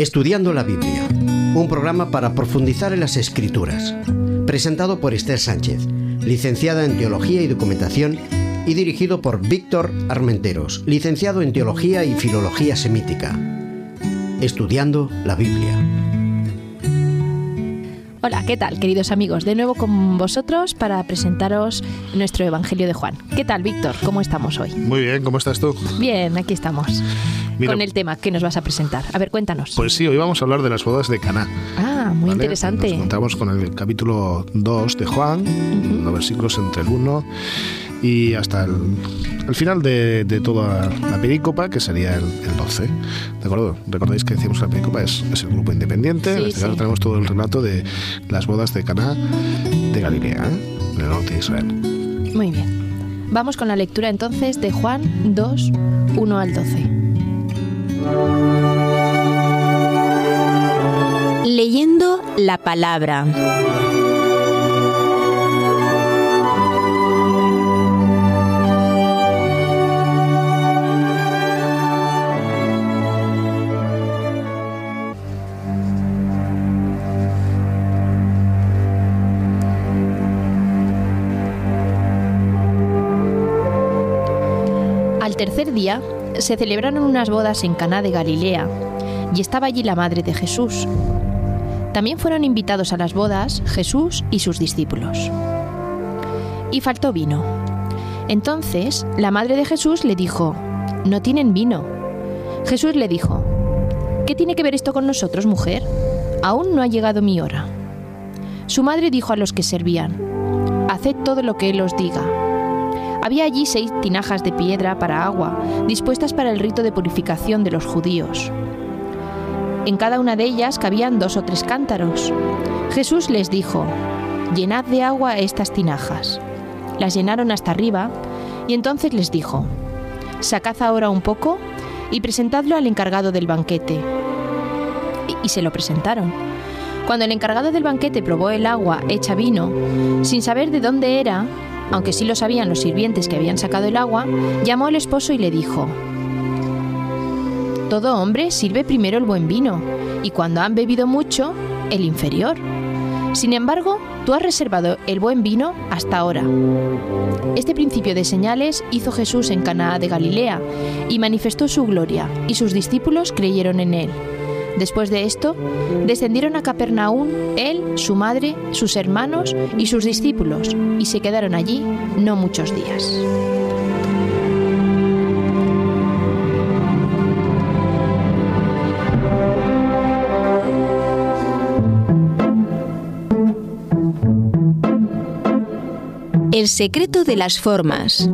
Estudiando la Biblia, un programa para profundizar en las escrituras, presentado por Esther Sánchez, licenciada en Teología y Documentación, y dirigido por Víctor Armenteros, licenciado en Teología y Filología Semítica. Estudiando la Biblia. Hola, ¿qué tal, queridos amigos? De nuevo con vosotros para presentaros nuestro Evangelio de Juan. ¿Qué tal, Víctor? ¿Cómo estamos hoy? Muy bien, ¿cómo estás tú? Bien, aquí estamos. Con el tema que nos vas a presentar. A ver, cuéntanos. Pues sí, hoy vamos a hablar de las bodas de Caná. Ah, muy interesante. Nos encontramos con el capítulo 2 de Juan, los versículos entre el 1 y hasta el, final de, toda la perícopa, que sería el, 12. ¿De acuerdo? Recordáis que decíamos que la perícopa es, el grupo independiente. en este caso tenemos todo el relato de las bodas de Caná de Galilea, ¿eh? en el norte de Israel. Muy bien. Vamos con la lectura entonces de Juan 2, 1 al 12. Leyendo la palabra. Al tercer día se celebraron unas bodas en Caná de Galilea y estaba allí la madre de Jesús. También fueron invitados a las bodas Jesús y sus discípulos. Y faltó vino. Entonces la madre de Jesús le dijo, no tienen vino. Jesús le dijo, ¿qué tiene que ver esto con nosotros, mujer? Aún no ha llegado mi hora. Su madre dijo a los que servían, haced todo lo que él os diga. Había allí seis tinajas de piedra para agua, dispuestas para el rito de purificación de los judíos. En cada una de ellas cabían dos o tres cántaros. Jesús les dijo, Llenad de agua estas tinajas. Las llenaron hasta arriba, y entonces les dijo, Sacad ahora un poco y presentadlo al encargado del banquete. Y, se lo presentaron. Cuando el encargado del banquete probó el agua hecha vino, sin saber de dónde era, aunque sí lo sabían los sirvientes que habían sacado el agua, llamó al esposo y le dijo, Todo hombre sirve primero el buen vino, y cuando han bebido mucho, el inferior. Sin embargo, tú has reservado el buen vino hasta ahora. Este principio de señales hizo Jesús en Canaá de Galilea y manifestó su gloria, y sus discípulos creyeron en él. Después de esto, descendieron a Capernaum él, su madre, sus hermanos y sus discípulos, y se quedaron allí no muchos días. El secreto de las formas.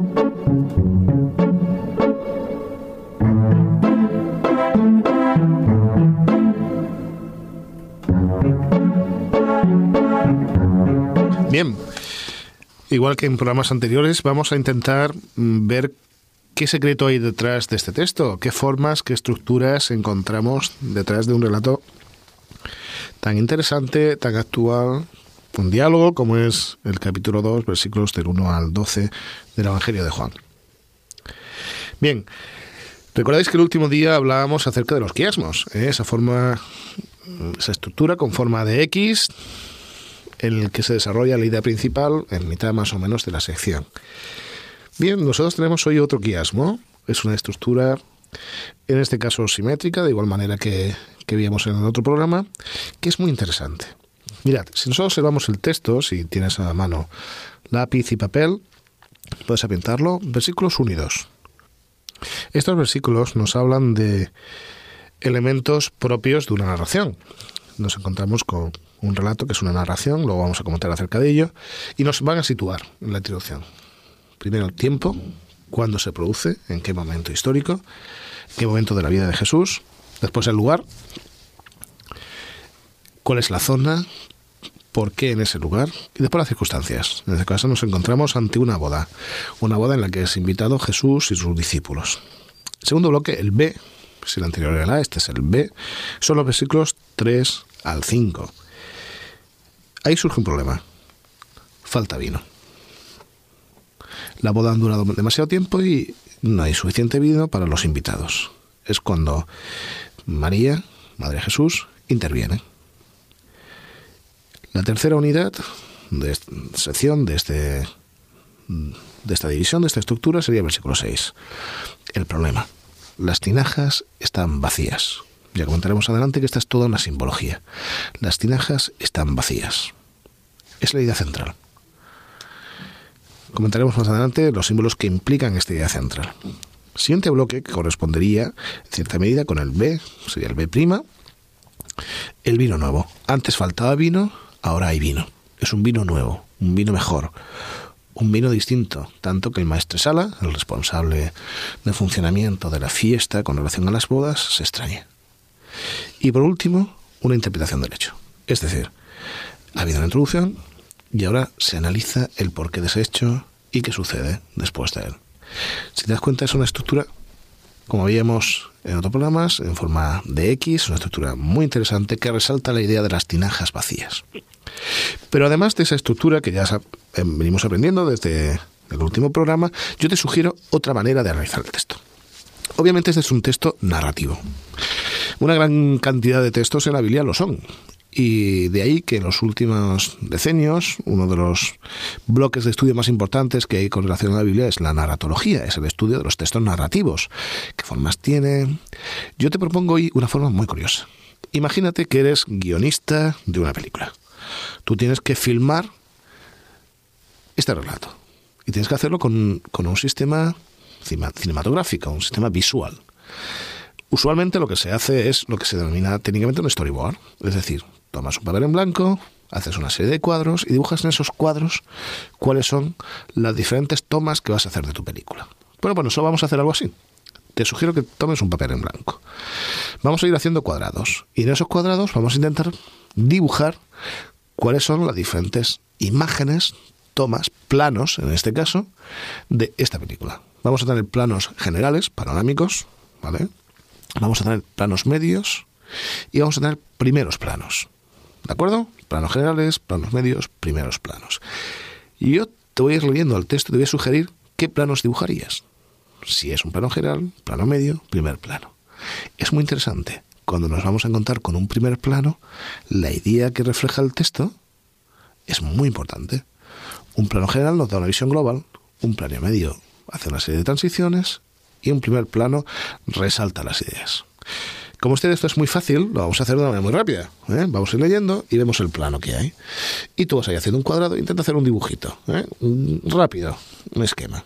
Igual que en programas anteriores, vamos a intentar mm, ver qué secreto hay detrás de este texto, qué formas, qué estructuras encontramos detrás de un relato tan interesante, tan actual, un diálogo como es el capítulo 2, versículos del 1 al 12 del Evangelio de Juan. Bien, recordáis que el último día hablábamos acerca de los quiasmos, ¿eh? esa forma, esa estructura con forma de X, en el que se desarrolla la idea principal en mitad más o menos de la sección. Bien, nosotros tenemos hoy otro quiasmo. Es una estructura, en este caso simétrica, de igual manera que, que vimos en el otro programa, que es muy interesante. Mirad, si nosotros observamos el texto, si tienes a la mano lápiz y papel, puedes apuntarlo, versículos unidos. Estos versículos nos hablan de elementos propios de una narración. Nos encontramos con un relato que es una narración, luego vamos a comentar acerca de ello, y nos van a situar en la introducción. Primero el tiempo, cuándo se produce, en qué momento histórico, qué momento de la vida de Jesús, después el lugar, cuál es la zona, por qué en ese lugar y después las circunstancias. En este caso nos encontramos ante una boda, una boda en la que es invitado Jesús y sus discípulos. Segundo bloque, el B, si el anterior era el A, este es el B, son los versículos 3 al 5. Ahí surge un problema. Falta vino. La boda ha durado demasiado tiempo y no hay suficiente vino para los invitados. Es cuando María, Madre Jesús, interviene. La tercera unidad de esta sección de, este, de esta división, de esta estructura, sería el versículo 6. El problema. Las tinajas están vacías. Ya comentaremos adelante que esta es toda una simbología. Las tinajas están vacías. Es la idea central. Comentaremos más adelante los símbolos que implican esta idea central. Siguiente bloque que correspondería en cierta medida con el B, sería el B', el vino nuevo. Antes faltaba vino, ahora hay vino. Es un vino nuevo, un vino mejor, un vino distinto, tanto que el maestro Sala, el responsable de funcionamiento de la fiesta con relación a las bodas, se extraña. Y por último, una interpretación del hecho. Es decir, ha habido una introducción y ahora se analiza el porqué de ese hecho y qué sucede después de él. Si te das cuenta, es una estructura, como veíamos en otros programas, en forma de X, una estructura muy interesante que resalta la idea de las tinajas vacías. Pero además de esa estructura que ya eh, venimos aprendiendo desde el último programa, yo te sugiero otra manera de analizar el texto. Obviamente este es un texto narrativo. Una gran cantidad de textos en la Biblia lo son. Y de ahí que en los últimos decenios, uno de los bloques de estudio más importantes que hay con relación a la Biblia es la narratología, es el estudio de los textos narrativos. ¿Qué formas tiene? Yo te propongo hoy una forma muy curiosa. Imagínate que eres guionista de una película. Tú tienes que filmar este relato. Y tienes que hacerlo con, con un sistema cinematográfico, un sistema visual. Usualmente lo que se hace es lo que se denomina técnicamente un storyboard, es decir, tomas un papel en blanco, haces una serie de cuadros y dibujas en esos cuadros cuáles son las diferentes tomas que vas a hacer de tu película. Bueno, bueno, solo vamos a hacer algo así. Te sugiero que tomes un papel en blanco. Vamos a ir haciendo cuadrados y en esos cuadrados vamos a intentar dibujar cuáles son las diferentes imágenes, tomas, planos, en este caso, de esta película. Vamos a tener planos generales, panorámicos, ¿vale? Vamos a tener planos medios y vamos a tener primeros planos. ¿De acuerdo? Planos generales, planos medios, primeros planos. Y yo te voy a ir leyendo el texto y te voy a sugerir qué planos dibujarías. Si es un plano general, plano medio, primer plano. Es muy interesante. Cuando nos vamos a encontrar con un primer plano, la idea que refleja el texto es muy importante. Un plano general nos da una visión global, un plano medio hace una serie de transiciones y un primer plano resalta las ideas. Como usted esto es muy fácil, lo vamos a hacer de una manera muy rápida. ¿eh? Vamos a ir leyendo y vemos el plano que hay. Y tú vas a ir haciendo un cuadrado, intenta hacer un dibujito. ¿eh? Rápido, un esquema.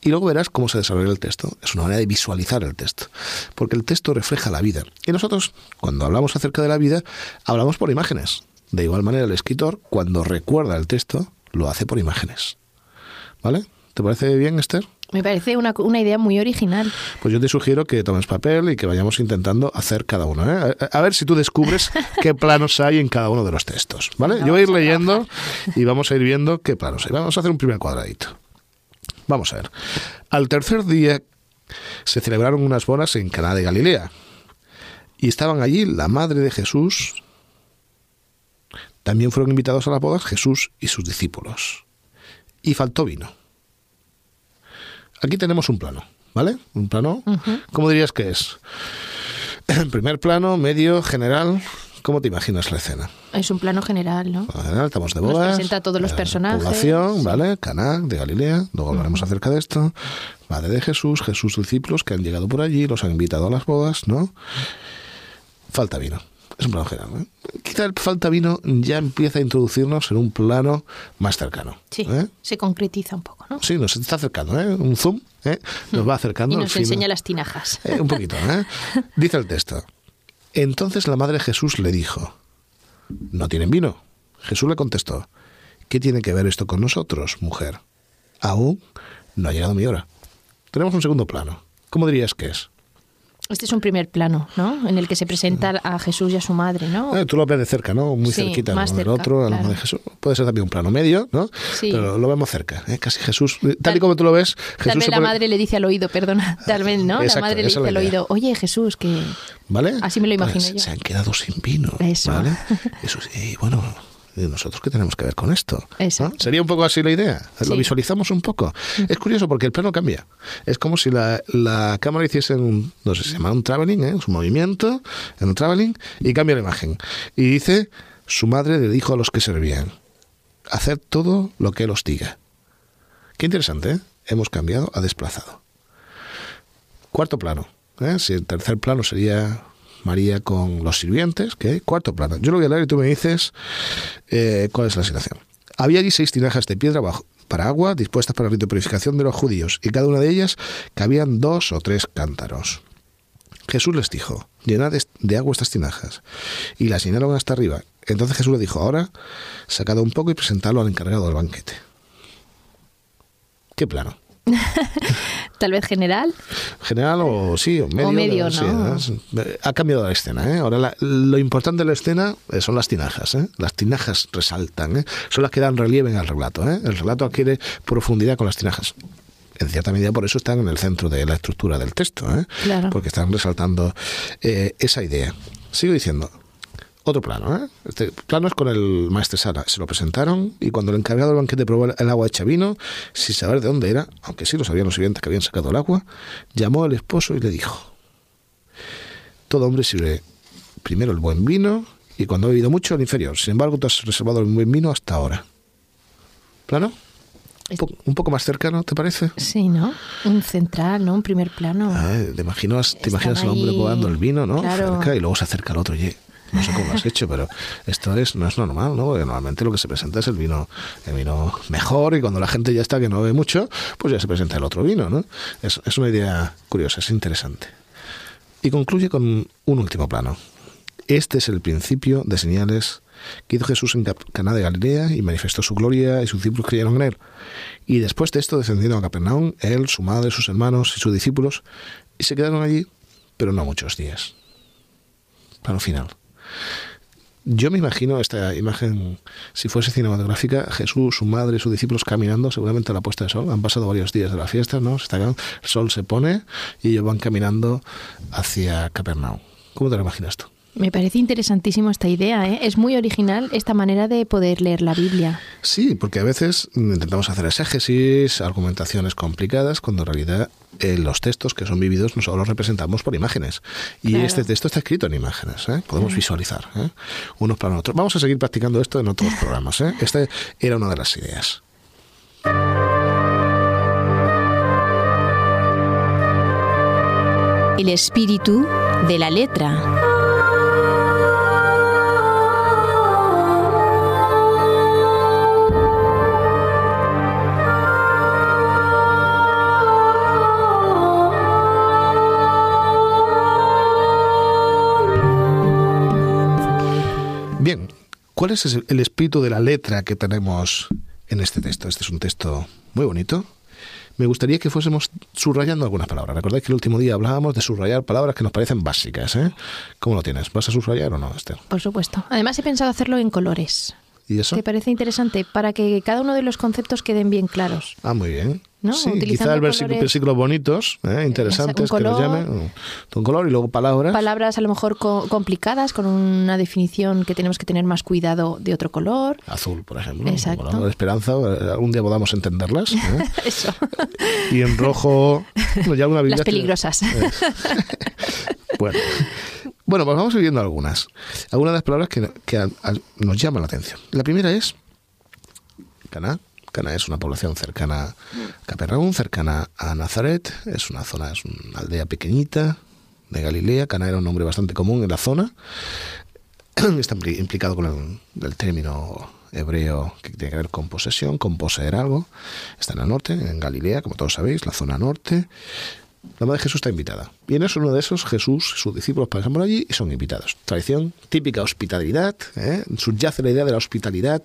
Y luego verás cómo se desarrolla el texto. Es una manera de visualizar el texto. Porque el texto refleja la vida. Y nosotros, cuando hablamos acerca de la vida, hablamos por imágenes. De igual manera, el escritor, cuando recuerda el texto, lo hace por imágenes. ¿Vale? ¿Te parece bien, Esther? Me parece una, una, idea muy original. Pues yo te sugiero que tomes papel y que vayamos intentando hacer cada uno. ¿eh? A, ver si tú descubres qué planos hay en cada uno de los textos. ¿vale? yo voy a ir leyendo y vamos a ir viendo qué planos hay. Vamos a hacer un primer cuadradito. Vamos a ver. Al tercer día se celebraron unas bodas en Caná de Galilea. Y estaban allí la madre de Jesús. También fueron invitados a las bodas Jesús y sus discípulos. Y faltó vino. Aquí tenemos un plano, ¿vale? Un plano. ¿Cómo dirías que es? Primer plano, medio, general. ¿Cómo te imaginas la escena? Es un plano general, ¿no? General, estamos de bodas. Nos presenta a todos los personajes. Población, ¿vale? Caná, de Galilea. Luego hablaremos acerca de esto. Madre de Jesús, Jesús discípulos que han llegado por allí, los han invitado a las bodas, ¿no? Falta vino. Es un plano general. ¿eh? Quizá el falta vino ya empieza a introducirnos en un plano más cercano. Sí, ¿eh? se concretiza un poco, ¿no? Sí, nos está acercando, ¿eh? Un zoom, ¿eh? Nos va acercando. Y nos enseña las tinajas. Eh, un poquito, ¿eh? Dice el texto. Entonces la madre Jesús le dijo, ¿no tienen vino? Jesús le contestó, ¿qué tiene que ver esto con nosotros, mujer? Aún no ha llegado mi hora. Tenemos un segundo plano. ¿Cómo dirías que es? Este es un primer plano, ¿no? En el que se presenta a Jesús y a su madre, ¿no? Eh, tú lo ves de cerca, ¿no? Muy Sí, cerquita. más ¿no? El cerca, otro, claro. madre de Jesús. Puede ser también un plano medio, ¿no? Sí. Pero lo vemos cerca, ¿eh? Casi Jesús. Tal, Tal- y como tú lo ves, Jesús Tal vez la pone- madre le dice al oído, perdona, tal vez, ¿no? Exacto, la madre le dice al oído, oye Jesús, que... ¿Vale? Así me lo imagino yo. Se han quedado sin vino. Eso. ¿vale? Eso sí, bueno. ¿Y nosotros qué tenemos que ver con esto? Sería un poco así la idea. Lo visualizamos un poco. Es curioso porque el plano cambia. Es como si la, la cámara hiciese un, no sé, se llama un traveling, ¿eh? un movimiento en un traveling y cambia la imagen. Y dice, su madre le dijo a los que servían, hacer todo lo que él os diga. Qué interesante, ¿eh? Hemos cambiado a desplazado. Cuarto plano. ¿eh? Si el tercer plano sería María con los sirvientes, ¿qué? Cuarto plano. Yo lo voy a leer y tú me dices eh, cuál es la situación. Había allí seis tinajas de piedra bajo, para agua dispuestas para la rito de purificación de los judíos, y cada una de ellas cabían dos o tres cántaros. Jesús les dijo, llenad de agua estas tinajas. Y las llenaron hasta arriba. Entonces Jesús le dijo, ahora, sacad un poco y presentadlo al encargado del banquete. ¿Qué plano? Tal vez general. General o sí, o medio. medio, sí, ¿no? es- Ha cambiado la escena. ¿eh? Ahora la- lo importante de la escena eh, son las tinajas. ¿eh? Las tinajas resaltan. ¿eh? Son las que dan relieve al relato. ¿eh? El relato adquiere profundidad con las tinajas. En cierta medida por eso están en el centro de la estructura del texto. ¿eh? Claro. Porque están resaltando eh, esa idea. Sigo diciendo. Otro plano, ¿eh? Este plano es con el maestro Sara. Se lo presentaron y cuando el encargado del banquete probó el agua hecha vino, sin saber de dónde era, aunque sí lo sabían los sirvientes que habían sacado el agua, llamó al esposo y le dijo: Todo hombre sirve primero el buen vino y cuando ha bebido mucho el inferior. Sin embargo, tú has reservado el buen vino hasta ahora. ¿Plano? Un, po- un poco más cercano, ¿te parece? Sí, ¿no? Un central, ¿no? Un primer plano. Ah, te imaginas, te imaginas al hombre ahí, probando el vino, ¿no? claro. Cerca y luego se acerca al otro, oye, no sé cómo lo has hecho, pero esto es, no es normal, ¿no? Porque normalmente lo que se presenta es el vino, el vino mejor y cuando la gente ya está que no ve mucho, pues ya se presenta el otro vino, ¿no? Es, es una idea curiosa, es interesante. Y concluye con un último plano. Este es el principio de señales que hizo Jesús en Caná de Galilea y manifestó su gloria y sus discípulos creyeron en él. Y después de esto descendieron a Capernaum, él, su madre, sus hermanos y sus discípulos, y se quedaron allí, pero no muchos días. Plano final. Yo me imagino esta imagen, si fuese cinematográfica, Jesús, su madre y sus discípulos caminando, seguramente a la puesta de sol. Han pasado varios días de la fiesta, ¿no? Se están- el sol se pone y ellos van caminando hacia Capernaum. ¿Cómo te lo imaginas tú? Me parece interesantísimo esta idea, ¿eh? Es muy original esta manera de poder leer la Biblia. Sí, porque a veces intentamos hacer exégesis, argumentaciones complicadas, cuando en realidad eh, los textos que son vividos nosotros los representamos por imágenes. Y Claro. este texto está escrito en imágenes, ¿eh? podemos visualizar ¿eh? unos para otros. Vamos a seguir practicando esto en otros programas. ¿eh? Esta era una de las ideas. El espíritu de la letra. ¿Cuál es el espíritu de la letra que tenemos en este texto? Este es un texto muy bonito. Me gustaría que fuésemos subrayando algunas palabras. Recordáis que el último día hablábamos de subrayar palabras que nos parecen básicas. ¿eh? ¿Cómo lo tienes? ¿Vas a subrayar o no, Esther? Por supuesto. Además he pensado hacerlo en colores. ¿Y eso? ¿Te parece interesante? Para que cada uno de los conceptos queden bien claros. Ah, muy bien. ¿No? Sí, quizá el versículo, versículos bonitos, ¿eh? interesantes, que color. llamen. Un color y luego palabras. Palabras a lo mejor co- complicadas, con una definición que tenemos que tener más cuidado de otro color. Azul, por ejemplo. Exacto. Color de esperanza. eh, Algún día podamos entenderlas. ¿eh? Eso. y en rojo. bueno, ya alguna Las que- peligrosas. Bueno. bueno, pues vamos viendo algunas. Algunas de las palabras que, que a- a- nos llaman la atención. La primera es Caná. Caná es una población cercana a Capernaum, cercana a Nazaret. Es una zona, es una aldea pequeñita de Galilea. Caná era un nombre bastante común en la zona. Está impli- implicado con el, el término hebreo que tiene que ver con posesión, con poseer algo. Está en el norte, en Galilea, como todos sabéis, la zona norte. La madre de Jesús está invitada. Y en eso, uno de esos, Jesús sus discípulos pasan por allí y son invitados. Tradición típica hospitalidad, ¿eh? subyace la idea de la hospitalidad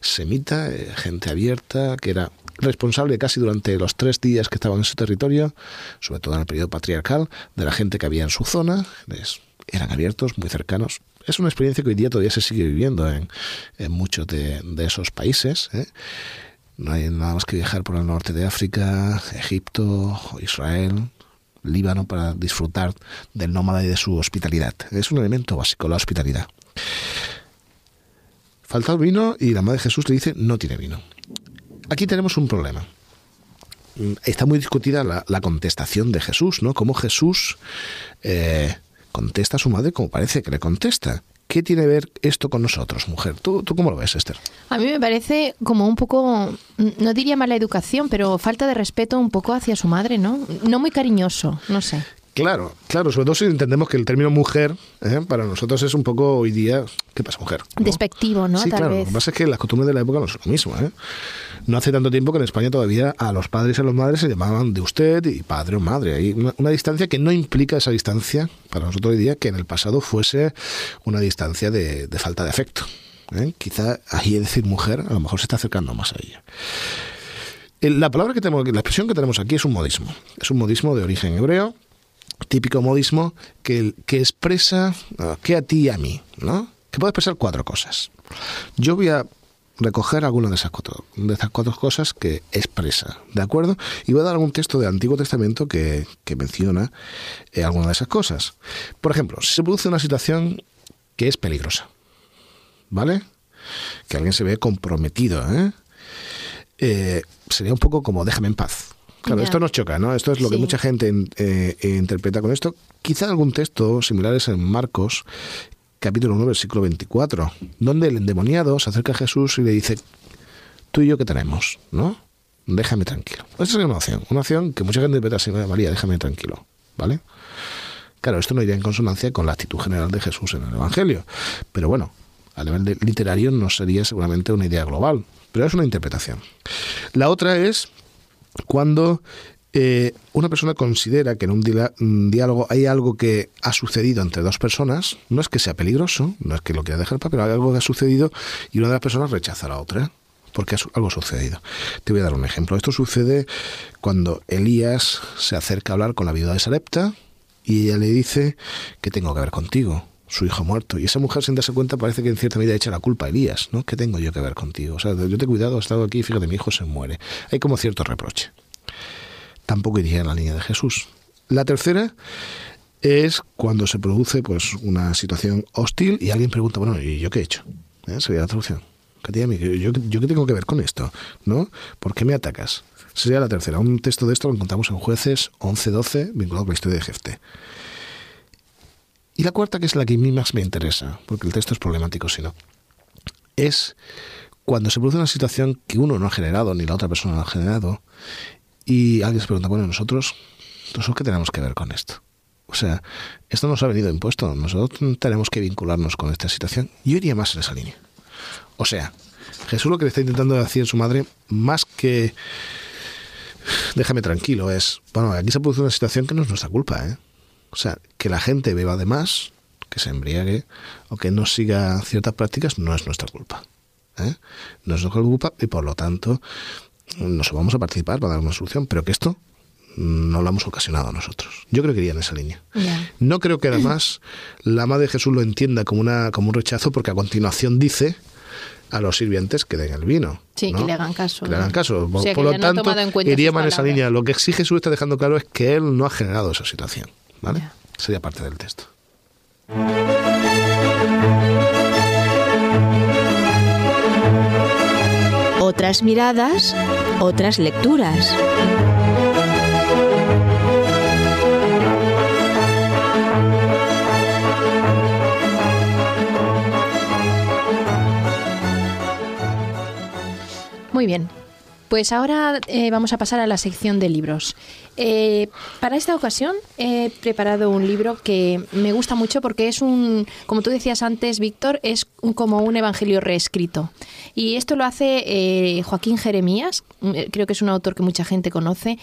semita, eh, gente abierta, que era responsable casi durante los tres días que estaban en su territorio, sobre todo en el periodo patriarcal, de la gente que había en su zona. Eran abiertos, muy cercanos. Es una experiencia que hoy día todavía se sigue viviendo en, muchos de, de esos países. ¿eh? No hay nada más que viajar por el norte de África, Egipto, Israel, Líbano para disfrutar del nómada y de su hospitalidad. Es un elemento básico, la hospitalidad. falta vino y la madre de Jesús le dice, no tiene vino. Aquí tenemos un problema. Mm, está muy discutida la, contestación de Jesús, ¿no? Cómo Jesús eh, contesta a su madre como parece que le contesta. ¿Qué tiene que ver esto con nosotros, mujer? ¿Tú, ¿Tú cómo lo ves, Esther? A mí me parece como un poco, no diría mala educación, pero falta de respeto un poco hacia su madre, ¿no? No muy cariñoso, no sé. Claro, claro, sobre todo si entendemos que el término mujer ¿eh? para nosotros es un poco hoy día, ¿qué pasa mujer? Despectivo, ¿no? Sí, claro, lo que pasa es que las costumbres de la época no son lo mismo. ¿eh? No hace tanto tiempo que en España todavía a los padres y a las madres se llamaban de usted y padre o madre. Hay una, distancia que no implica esa distancia, para nosotros hoy día, que en el pasado fuese una distancia de, falta de afecto. ¿eh? Quizá ahí decir mujer a lo mejor se está acercando más a ella. La palabra que tenemos, la expresión que tenemos aquí es un modismo. Es un modismo de origen hebreo típico modismo que, que expresa que a ti y a mí, ¿no? Que puede expresar cuatro cosas. Yo voy a recoger algunas de esas cuatro, de esas cuatro cosas que expresa, ¿de acuerdo? Y voy a dar algún texto del Antiguo Testamento que, menciona eh, algunas de esas cosas. Por ejemplo, si se produce una situación que es peligrosa, ¿vale? Que alguien se ve comprometido, ¿eh? eh sería un poco como déjame en paz. Claro, esto nos choca, ¿no? Esto es lo que mucha gente eh, interpreta con esto. Quizá algún texto similares en Marcos, capítulo 9, versículo 24, donde el endemoniado se acerca a Jesús y le dice, tú y yo qué tenemos, ¿no? Déjame tranquilo. Esa es una opción, una opción que mucha gente interpreta así, María, déjame tranquilo, ¿vale? Claro, esto no iría en consonancia con la actitud general de Jesús en el Evangelio, pero bueno, a nivel literario no sería seguramente una idea global, pero es una interpretación. La otra es cuando eh, una persona considera que en un, diálogo hay algo que ha sucedido entre dos personas, no es que sea peligroso, no es que lo quiera dejar, pero hay algo que ha sucedido y una de las personas rechaza a la otra porque algo ha sucedido. Te voy a dar un ejemplo. Esto sucede cuando Elías se acerca a hablar con la viuda de Sarepta y ella le dice que tengo que ver contigo, su hijo muerto. Y esa mujer, sin darse cuenta, parece que en cierta medida echa la culpa a Elías, ¿no? ¿Qué tengo yo que ver contigo? O sea, yo te he cuidado, he estado aquí fíjate, mi hijo se muere. Hay como cierto reproche tampoco iría en la línea de Jesús. La tercera es cuando se produce pues una situación hostil y alguien pregunta, bueno, ¿y yo qué he hecho? ¿Eh? Sería la traducción. ¿Yo, ¿Yo qué tengo que ver con esto? ¿No? ¿Por qué me atacas? Sería la tercera. Un texto de esto lo encontramos en Jueces 11-12, vinculado con la historia de Jefte. Y la cuarta, que es la que a mí más me interesa, porque el texto es problemático, si no, es cuando se produce una situación que uno no ha generado, ni la otra persona no ha generado, y alguien se pregunta, bueno, nosotros, ¿nosotros qué tenemos que ver con esto? O sea, esto nos ha venido impuesto. Nosotros tenemos que vincularnos con esta situación. Yo iría más en esa línea. O sea, Jesús lo que le está intentando decir a su madre, más que déjame tranquilo, es, bueno, aquí se produce una situación que no es nuestra culpa, ¿eh? O sea, que la gente beba de más, que se embriague o que no siga ciertas prácticas no es nuestra culpa. ¿eh? No es nuestra culpa y por lo tanto nos vamos a participar para dar una solución, pero que esto no lo hemos ocasionado nosotros. Yo creo que iría en esa línea. No creo que además la madre de Jesús lo entienda como, una, como un rechazo, porque a continuación dice a los sirvientes que den el vino. Sí, que le hagan caso. Que le hagan caso. por, lo tanto, iría en esa línea. Lo que sí Jesús está dejando claro es que él no ha generado esa situación. ¿Vale? Sería parte del texto. otras miradas, otras lecturas. Muy bien, pues ahora eh, vamos a pasar a la sección de libros. Eh, para esta ocasión he preparado un libro que me gusta mucho porque es un, como tú decías antes, Víctor, es como un evangelio reescrito. Y esto lo hace eh, Joaquín Jeremías, creo que es un autor que mucha gente conoce,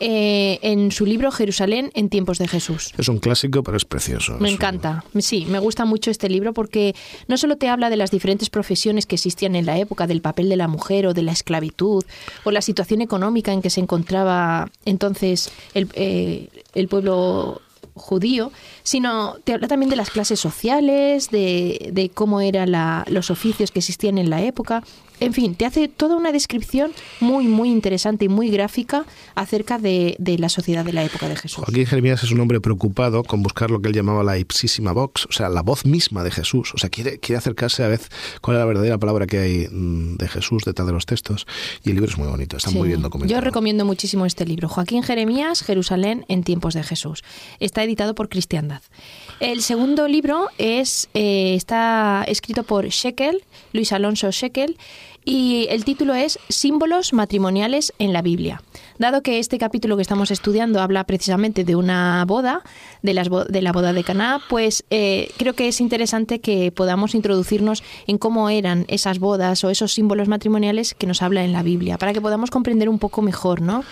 eh, en su libro Jerusalén en tiempos de Jesús. Es un clásico, pero es precioso. Me encanta. Sí, me gusta mucho este libro porque no solo te habla de las diferentes profesiones que existían en la época, del papel de la mujer o de la esclavitud, o la situación económica en que se encontraba entonces el, eh, el pueblo judío, sino te habla también de las clases sociales, de, de cómo eran los oficios que existían en la época en fin, te hace toda una descripción muy, muy interesante y muy gráfica acerca de, de la sociedad de la época de Jesús. Joaquín Jeremías es un hombre preocupado con buscar lo que él llamaba la ipsísima vox, o sea, la voz misma de Jesús. O sea, quiere, quiere acercarse a ver cuál es la verdadera palabra que hay mm, de Jesús detrás de los textos. Y el libro es muy bonito, está muy bien documentado. Yo recomiendo muchísimo este libro, Joaquín Jeremías, Jerusalén en tiempos de Jesús. Está editado por Cristiandad. El segundo libro es, eh, está escrito por Shekel, Luis Alonso Shekel, y el título es Símbolos matrimoniales en la Biblia. Dado que este capítulo que estamos estudiando habla precisamente de una boda, de, las de la boda de Caná, pues eh, creo que es interesante que podamos introducirnos en cómo eran esas bodas o esos símbolos matrimoniales que nos habla en la Biblia, para que podamos comprender un poco mejor, ¿no?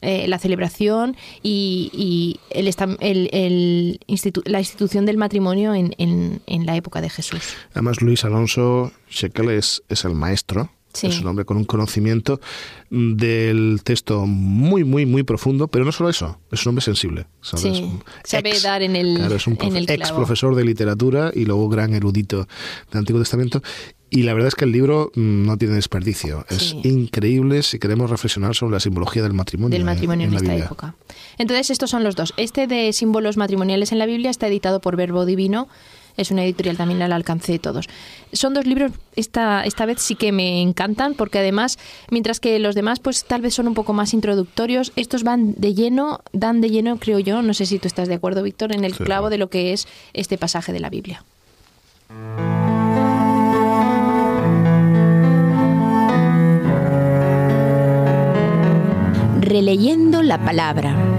Eh, la celebración y, el, la institución del matrimonio en, en, la época de Jesús. Además, Luis Alonso Shekel es el maestro es un hombre con un conocimiento del texto muy, muy, muy profundo, pero no solo eso, es un hombre sensible. Sí, sabe dar en el, claro, es un ex profesor de literatura y luego gran erudito del Antiguo Testamento. Y la verdad es que el libro mm, no tiene desperdicio. Es increíble si queremos reflexionar sobre la simbología del matrimonio. Del matrimonio en, esta época. Entonces, estos son los dos. Este de símbolos matrimoniales en la Biblia está editado por Verbo Divino es una editorial también al alcance de todos. Son dos libros, esta, esta vez sí que me encantan, porque además, mientras que los demás pues tal vez son un poco más introductorios, estos van de lleno, dan de lleno, creo yo, no sé si tú estás de acuerdo, Víctor, en el clavo de lo que es este pasaje de la Biblia. Releyendo la palabra.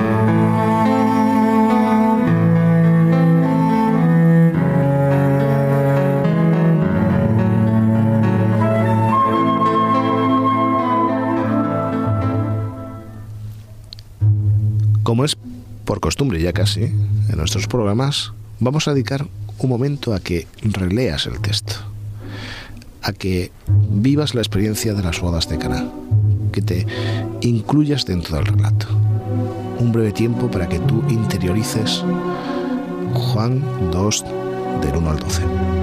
Como es por costumbre ya casi en nuestros programas, vamos a dedicar un momento a que releas el texto, a que vivas la experiencia de las bodas de Cana, que te incluyas dentro del relato. Un breve tiempo para que tú interiorices Juan 2 del 1 al 12.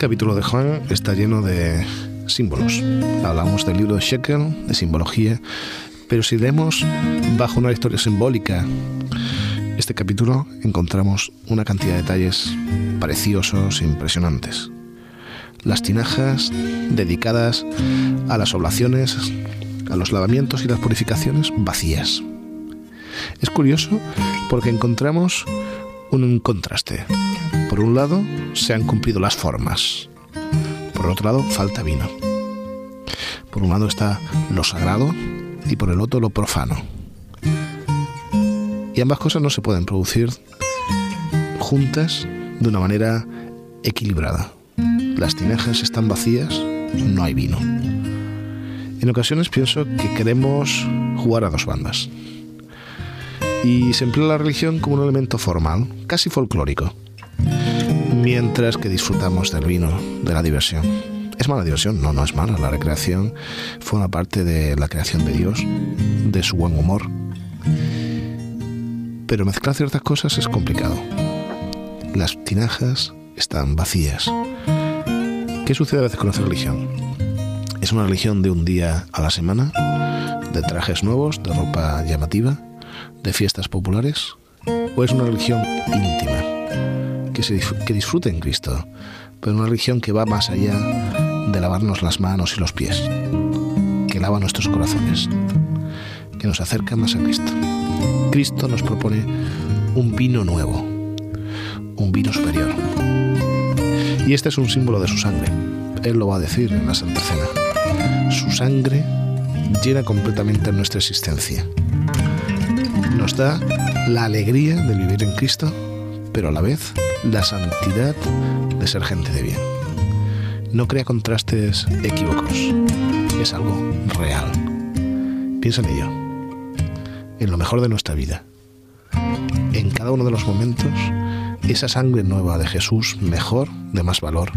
Capítulo de Juan está lleno de símbolos. Hablamos del libro de Shekel, de simbología, pero si leemos bajo una historia simbólica este capítulo encontramos una cantidad de detalles preciosos e impresionantes. Las tinajas dedicadas a las oblaciones, a los lavamientos y las purificaciones vacías. Es curioso porque encontramos un contraste. Por un lado, se han cumplido las formas. Por otro lado, falta vino. Por un lado está lo sagrado y por el otro lo profano. Y ambas cosas no se pueden producir juntas de una manera equilibrada. Las tinajas están vacías, no hay vino. En ocasiones pienso que queremos jugar a dos bandas. Y se emplea la religión como un elemento formal, casi folclórico. Mientras que disfrutamos del vino, de la diversión. ¿Es mala diversión? No, no es mala. La recreación fue una parte de la creación de Dios, de su buen humor. Pero mezclar ciertas cosas es complicado. Las tinajas están vacías. ¿Qué sucede a veces con nuestra religión? ¿Es una religión de un día a la semana? ¿De trajes nuevos, de ropa llamativa, de fiestas populares? ¿O es una religión íntima, que, se, que disfrute en Cristo, pero una religión que va más allá de lavarnos las manos y los pies, que lava nuestros corazones, que nos acerca más a Cristo? Cristo nos propone un vino nuevo, un vino superior. Y este es un símbolo de su sangre. Él lo va a decir en la Santa Cena. Su sangre llena completamente nuestra existencia. Nos da la alegría de vivir en Cristo, pero a la vez la santidad de ser gente de bien. No crea contrastes equívocos, es algo real. Piensa en ello, en lo mejor de nuestra vida. En cada uno de los momentos, esa sangre nueva de Jesús, mejor, de más valor,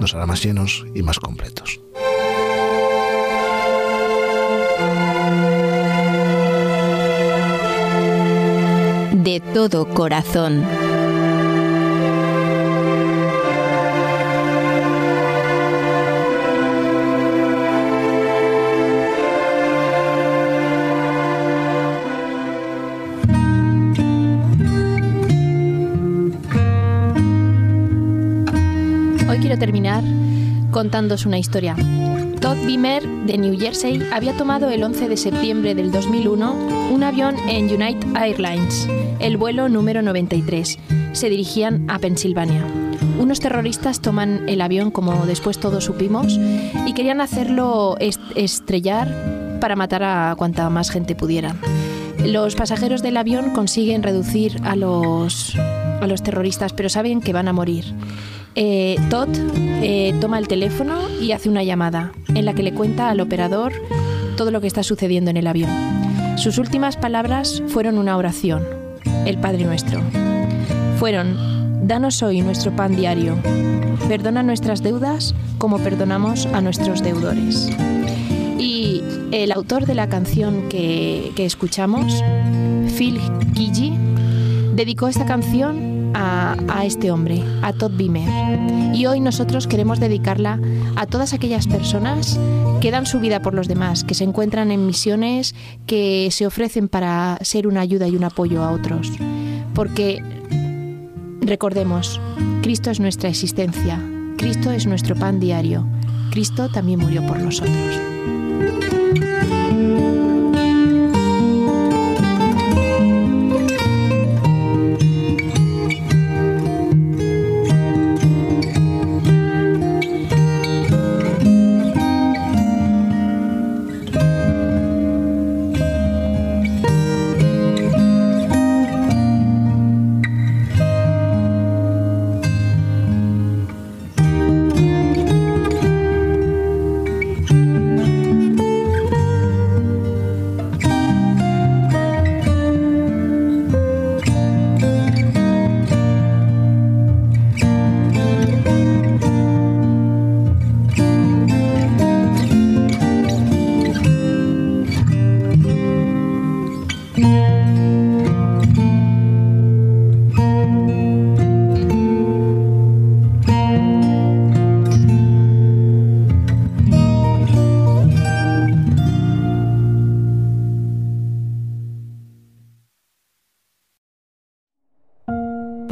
nos hará más llenos y más completos. De todo corazón. Contándos una historia. Todd Beamer de New Jersey había tomado el 11 de septiembre del 2001 un avión en United Airlines, el vuelo número 93. Se dirigían a Pensilvania. Unos terroristas toman el avión, como después todos supimos, y querían hacerlo est estrellar para matar a cuanta más gente pudieran. Los pasajeros del avión consiguen reducir a los, a los terroristas, pero saben que van a morir. Eh, Todd eh, toma el teléfono y hace una llamada en la que le cuenta al operador todo lo que está sucediendo en el avión. Sus últimas palabras fueron una oración, el Padre Nuestro. Fueron, danos hoy nuestro pan diario, perdona nuestras deudas como perdonamos a nuestros deudores. Y el autor de la canción que, que escuchamos, Phil Gigi, dedicó esta canción a, este hombre, a Todd Beamer. Y hoy nosotros queremos dedicarla a todas aquellas personas que dan su vida por los demás, que se encuentran en misiones, que se ofrecen para ser una ayuda y un apoyo a otros. Porque recordemos, Cristo es nuestra existencia, Cristo es nuestro pan diario, Cristo también murió por nosotros.